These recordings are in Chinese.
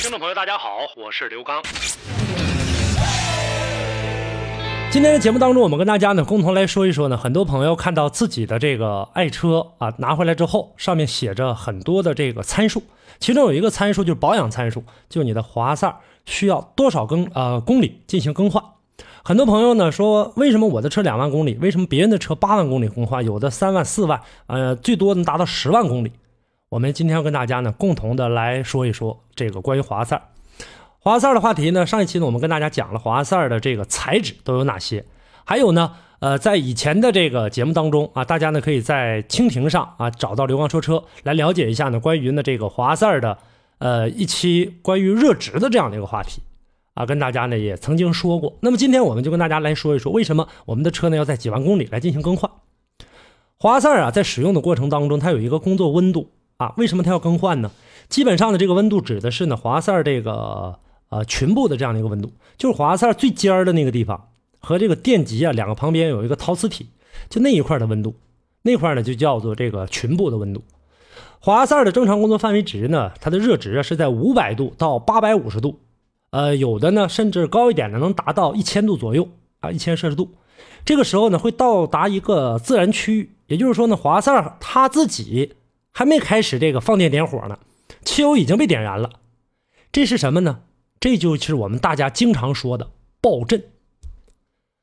听众朋友，大家好，我是刘刚。今天的节目当中，我们跟大家呢共同来说一说呢，很多朋友看到自己的这个爱车啊拿回来之后，上面写着很多的这个参数，其中有一个参数就是保养参数，就你的活塞需要多少更呃公里进行更换。很多朋友呢说，为什么我的车两万公里，为什么别人的车八万公里更换，有的三万四万，呃，最多能达到十万公里？我们今天要跟大家呢共同的来说一说这个关于滑塞。滑塞的话题呢，上一期呢我们跟大家讲了滑塞的这个材质都有哪些，还有呢，呃，在以前的这个节目当中啊，大家呢可以在蜻蜓上啊找到刘刚说车来了解一下呢关于呢这个滑塞的呃一期关于热值的这样的一个话题啊，跟大家呢也曾经说过。那么今天我们就跟大家来说一说，为什么我们的车呢要在几万公里来进行更换？滑塞啊，在使用的过程当中，它有一个工作温度啊，为什么它要更换呢？基本上的这个温度指的是呢华塞这个。呃，裙部的这样的一个温度，就是华塞最尖儿的那个地方和这个电极啊两个旁边有一个陶瓷体，就那一块的温度，那块呢就叫做这个裙部的温度。滑塞的正常工作范围值呢，它的热值啊是在五百度到八百五十度，呃，有的呢甚至高一点的能达到一千度左右啊，一千摄氏度。这个时候呢会到达一个自然区域，也就是说呢滑塞它自己还没开始这个放电点火呢，汽油已经被点燃了，这是什么呢？这就是我们大家经常说的爆震。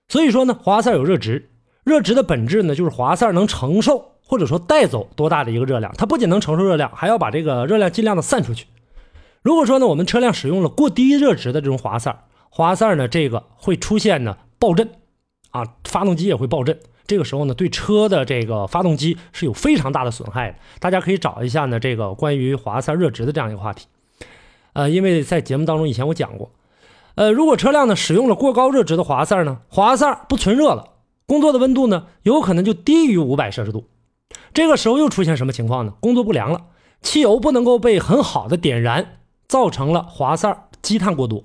所以说呢，滑塞有热值，热值的本质呢，就是滑塞能承受或者说带走多大的一个热量。它不仅能承受热量，还要把这个热量尽量的散出去。如果说呢，我们车辆使用了过低热值的这种滑塞，滑塞呢这个会出现呢爆震，啊，发动机也会爆震。这个时候呢，对车的这个发动机是有非常大的损害的。大家可以找一下呢这个关于滑塞热值的这样一个话题。呃，因为在节目当中以前我讲过，呃，如果车辆呢使用了过高热值的滑塞呢，滑塞不存热了，工作的温度呢有可能就低于五百摄氏度，这个时候又出现什么情况呢？工作不良了，汽油不能够被很好的点燃，造成了滑塞积碳过多。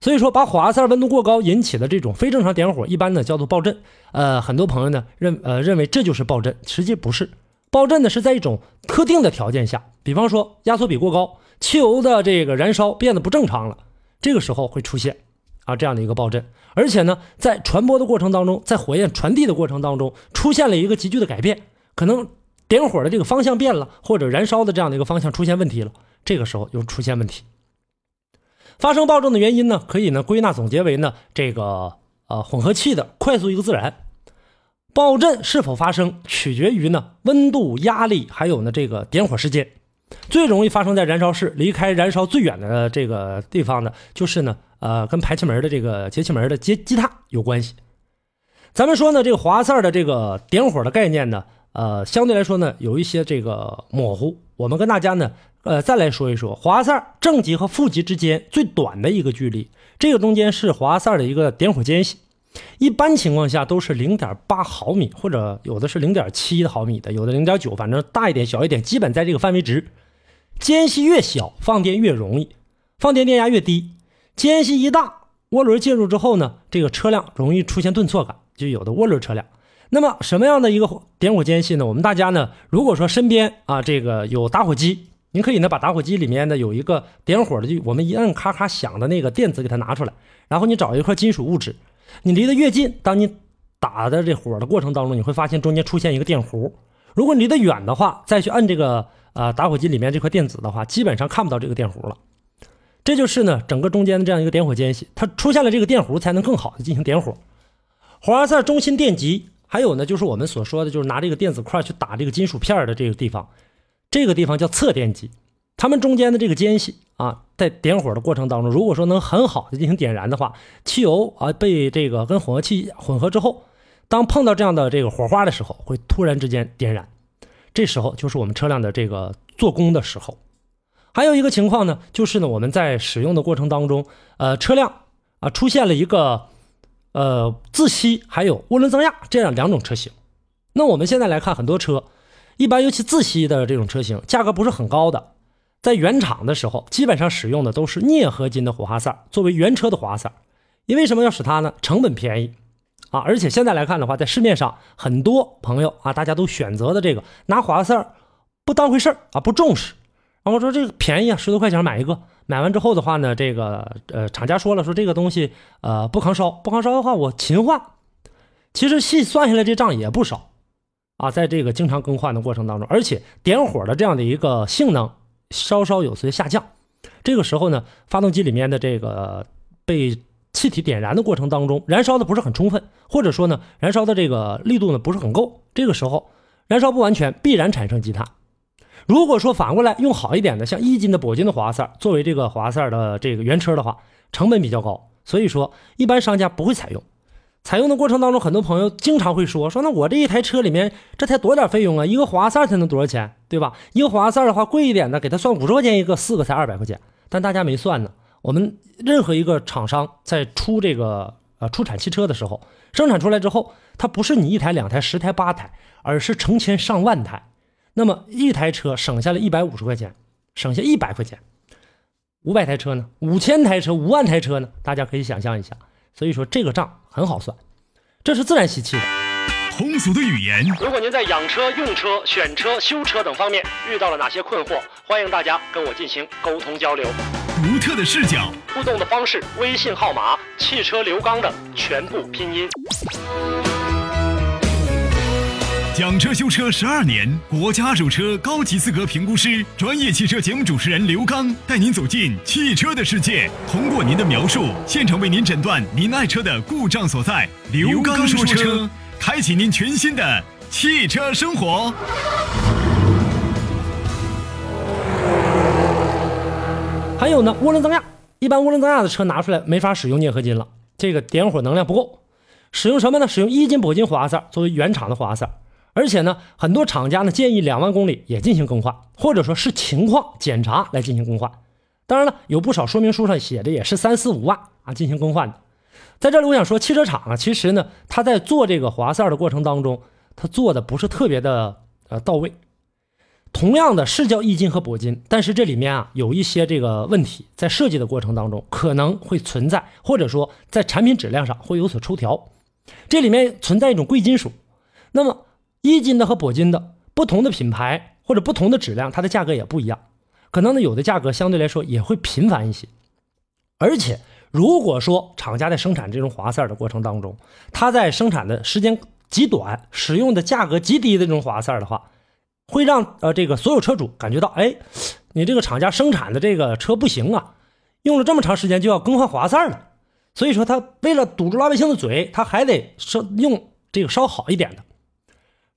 所以说，把火花塞温度过高引起的这种非正常点火，一般呢叫做爆震。呃，很多朋友呢认呃认为这就是爆震，实际不是，爆震呢是在一种特定的条件下，比方说压缩比过高。汽油的这个燃烧变得不正常了，这个时候会出现啊这样的一个爆震，而且呢，在传播的过程当中，在火焰传递的过程当中，出现了一个急剧的改变，可能点火的这个方向变了，或者燃烧的这样的一个方向出现问题了，这个时候又出现问题。发生爆震的原因呢，可以呢归纳总结为呢这个呃混合气的快速一个自燃。爆震是否发生，取决于呢温度、压力，还有呢这个点火时间。最容易发生在燃烧室，离开燃烧最远的这个地方呢，就是呢，呃，跟排气门的这个节气门的接积碳有关系。咱们说呢，这个滑塞的这个点火的概念呢，呃，相对来说呢，有一些这个模糊。我们跟大家呢，呃，再来说一说滑塞正极和负极之间最短的一个距离，这个中间是滑塞的一个点火间隙。一般情况下都是零点八毫米，或者有的是零点七毫米的，有的零点九，反正大一点、小一点，基本在这个范围值。间隙越小，放电越容易，放电电压越低。间隙一大，涡轮介入之后呢，这个车辆容易出现顿挫感，就有的涡轮车辆。那么什么样的一个点火间隙呢？我们大家呢，如果说身边啊这个有打火机，您可以呢把打火机里面的有一个点火的，就我们一摁咔咔响的那个电子给它拿出来，然后你找一块金属物质，你离得越近，当你打的这火的过程当中，你会发现中间出现一个电弧。如果离得远的话，再去摁这个。啊，打火机里面这块电子的话，基本上看不到这个电弧了。这就是呢，整个中间的这样一个点火间隙，它出现了这个电弧，才能更好的进行点火。火花塞中心电极，还有呢，就是我们所说的，就是拿这个电子块去打这个金属片的这个地方，这个地方叫侧电极。它们中间的这个间隙啊，在点火的过程当中，如果说能很好的进行点燃的话，汽油啊被这个跟混合气混合之后，当碰到这样的这个火花的时候，会突然之间点燃。这时候就是我们车辆的这个做工的时候，还有一个情况呢，就是呢我们在使用的过程当中，呃，车辆啊出现了一个呃自吸还有涡轮增压这样两种车型。那我们现在来看很多车，一般尤其自吸的这种车型，价格不是很高的，在原厂的时候基本上使用的都是镍合金的火花塞作为原车的火花塞。因为什么要使它呢？成本便宜啊！而且现在来看的话，在市面上很多朋友啊，大家都选择的这个拿火花塞不当回事啊，不重视。然后说这个便宜啊，十多块钱买一个，买完之后的话呢，这个呃厂家说了，说这个东西呃不抗烧，不抗烧的话我勤换。其实细算下来这账也不少啊，在这个经常更换的过程当中，而且点火的这样的一个性能稍稍有些下降。这个时候呢，发动机里面的这个被气体点燃的过程当中，燃烧的不是很充分，或者说呢，燃烧的这个力度呢不是很够，这个时候燃烧不完全，必然产生积碳。如果说反过来用好一点的，像一斤的、铂金的火花塞作为这个火花塞的这个原车的话，成本比较高，所以说一般商家不会采用。采用的过程当中，很多朋友经常会说说，那我这一台车里面这才多点费用啊，一个火花塞才能多少钱，对吧？一个火花塞的话贵一点的，给他算五十块钱一个，四个才二百块钱，但大家没算呢。我们任何一个厂商在出这个呃出产汽车的时候，生产出来之后，它不是你一台、两台、十台、八台，而是成千上万台。那么一台车省下了一百五十块钱，省下一百块钱，五百台车呢？五千台车、五万台车呢？大家可以想象一下。所以说这个账很好算，这是自然吸气的。通俗的语言，如果您在养车、用车、选车、修车等方面遇到了哪些困惑，欢迎大家跟我进行沟通交流。独特的视角，互动的方式：微信号码“汽车刘刚”的全部拼音。讲车修车十二年，国家二手车高级资格评估师，专业汽车节目主持人刘刚带您走进汽车的世界，通过您的描述，现场为您诊断您爱车的故障所在。刘刚说车。开启您全新的汽车生活。还有呢，涡轮增压，一般涡轮增压的车拿出来没法使用镍合金了，这个点火能量不够。使用什么呢？使用一斤铂金火花塞作为原厂的火花塞，而且呢，很多厂家呢建议两万公里也进行更换，或者说是情况检查来进行更换。当然了，有不少说明书上写的也是三四五万啊进行更换的。在这里，我想说，汽车厂啊，其实呢，他在做这个火花塞的过程当中，他做的不是特别的呃到位。同样的是叫一金和铂金，但是这里面啊有一些这个问题，在设计的过程当中可能会存在，或者说在产品质量上会有所抽调。这里面存在一种贵金属，那么一金的和铂金的不同的品牌或者不同的质量，它的价格也不一样，可能呢有的价格相对来说也会频繁一些，而且。如果说厂家在生产这种火花塞的过程当中，它在生产的时间极短，使用的价格极低的这种火花塞的话，会让呃这个所有车主感觉到，哎，你这个厂家生产的这个车不行啊，用了这么长时间就要更换火花塞了。所以说他为了堵住老百姓的嘴，他还得稍用这个稍好一点的，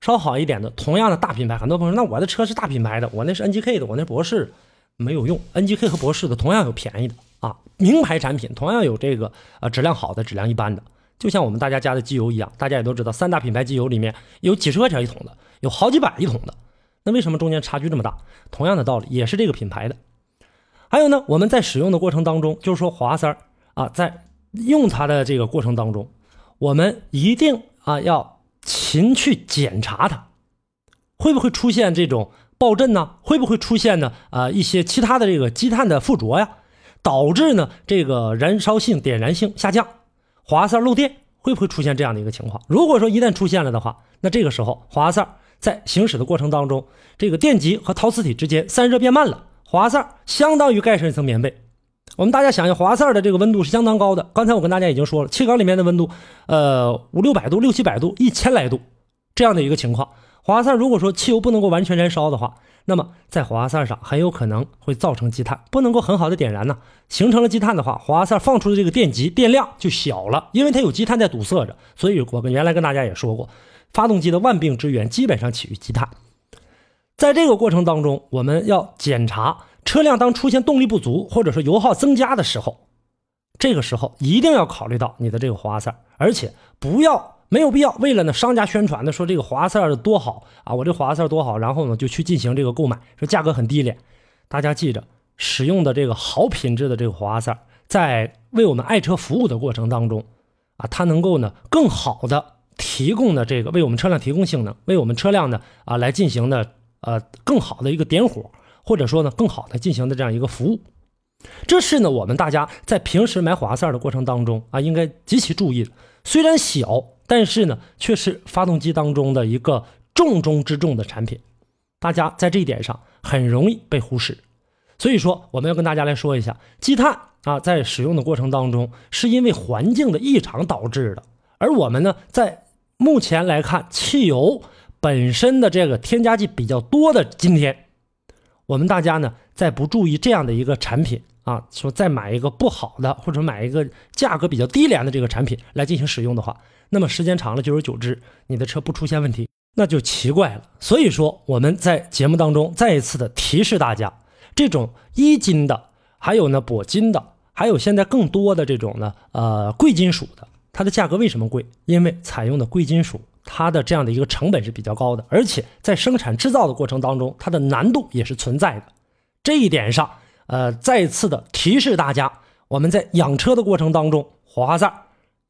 稍好一点的。同样的大品牌，很多朋友说，那我的车是大品牌的，我那是 NGK 的，我那博士没有用，NGK 和博士的同样有便宜的。啊，名牌产品同样有这个呃质量好的，质量一般的，就像我们大家加的机油一样，大家也都知道，三大品牌机油里面有几十块钱一桶的，有好几百一桶的，那为什么中间差距这么大？同样的道理，也是这个品牌的。还有呢，我们在使用的过程当中，就是说火花塞啊，在用它的这个过程当中，我们一定啊要勤去检查它，会不会出现这种爆震呢？会不会出现呢？啊一些其他的这个积碳的附着呀？导致呢这个燃烧性、点燃性下降，火花塞漏电会不会出现这样的一个情况？如果说一旦出现了的话，那这个时候火花塞在行驶的过程当中，这个电极和陶瓷体之间散热变慢了，火花塞相当于盖上一层棉被。我们大家想想，火花塞的这个温度是相当高的。刚才我跟大家已经说了，气缸里面的温度，呃五六百度、六七百度、一千来度这样的一个情况，火花塞如果说汽油不能够完全燃烧的话。那么在火花塞上很有可能会造成积碳，不能够很好的点燃呢。形成了积碳的话，火花塞放出的这个电极电量就小了，因为它有积碳在堵塞着。所以我们原来跟大家也说过，发动机的万病之源基本上起于积碳。在这个过程当中，我们要检查车辆当出现动力不足或者说油耗增加的时候，这个时候一定要考虑到你的这个火花塞，而且不要。没有必要为了呢商家宣传的说这个火花塞多好啊，我这火花塞多好，然后呢就去进行这个购买，说价格很低廉。大家记着，使用的这个好品质的这个火花塞，在为我们爱车服务的过程当中，啊，它能够呢更好的提供的这个为我们车辆提供性能，为我们车辆呢啊来进行的呃更好的一个点火，或者说呢更好的进行的这样一个服务。这是呢我们大家在平时买火花塞的过程当中啊应该极其注意的。虽然小，但是呢却是发动机当中的一个重中之重的产品，大家在这一点上很容易被忽视。所以说，我们要跟大家来说一下，积碳啊，在使用的过程当中，是因为环境的异常导致的。而我们呢，在目前来看，汽油本身的这个添加剂比较多的今天，我们大家呢，在不注意这样的一个产品啊，说再买一个不好的，或者买一个价格比较低廉的这个产品来进行使用的话，那么时间长了，久而久之，你的车不出现问题，那就奇怪了。所以说，我们在节目当中再一次的提示大家。这种一金的，还有呢铂金的，还有现在更多的这种呢，呃，贵金属的，它的价格为什么贵？因为采用的贵金属，它的这样的一个成本是比较高的，而且在生产制造的过程当中，它的难度也是存在的。这一点上，呃，再次的提示大家，我们在养车的过程当中，火花塞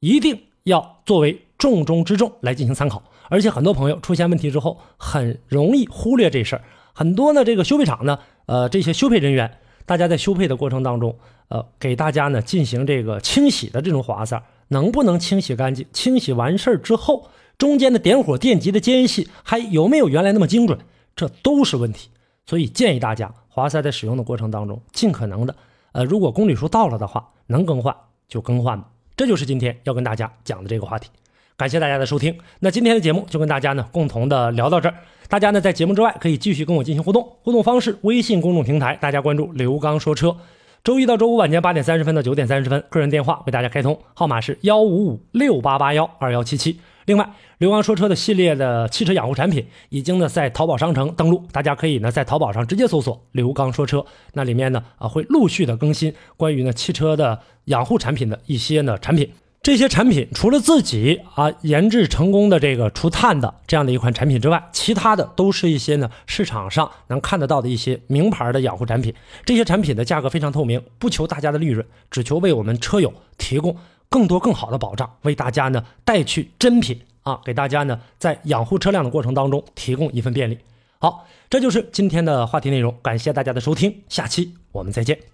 一定要作为重中之重来进行参考。而且很多朋友出现问题之后，很容易忽略这事儿。很多呢，这个修配厂呢，呃，这些修配人员，大家在修配的过程当中，呃，给大家呢进行这个清洗的这种火花塞，能不能清洗干净？清洗完事儿之后，中间的点火电极的间隙还有没有原来那么精准？这都是问题。所以建议大家，华塞在使用的过程当中，尽可能的，呃，如果公里数到了的话，能更换就更换吧。这就是今天要跟大家讲的这个话题。感谢大家的收听，那今天的节目就跟大家呢共同的聊到这儿。大家呢在节目之外可以继续跟我进行互动，互动方式微信公众平台，大家关注刘刚说车。周一到周五晚间八点三十分到九点三十分，个人电话为大家开通，号码是幺五五六八八幺二幺七七。另外，刘刚说车的系列的汽车养护产品已经呢在淘宝商城登录，大家可以呢在淘宝上直接搜索“刘刚说车”，那里面呢啊会陆续的更新关于呢汽车的养护产品的一些呢产品。这些产品除了自己啊研制成功的这个除碳的这样的一款产品之外，其他的都是一些呢市场上能看得到的一些名牌的养护产品。这些产品的价格非常透明，不求大家的利润，只求为我们车友提供更多更好的保障，为大家呢带去真品啊，给大家呢在养护车辆的过程当中提供一份便利。好，这就是今天的话题内容，感谢大家的收听，下期我们再见。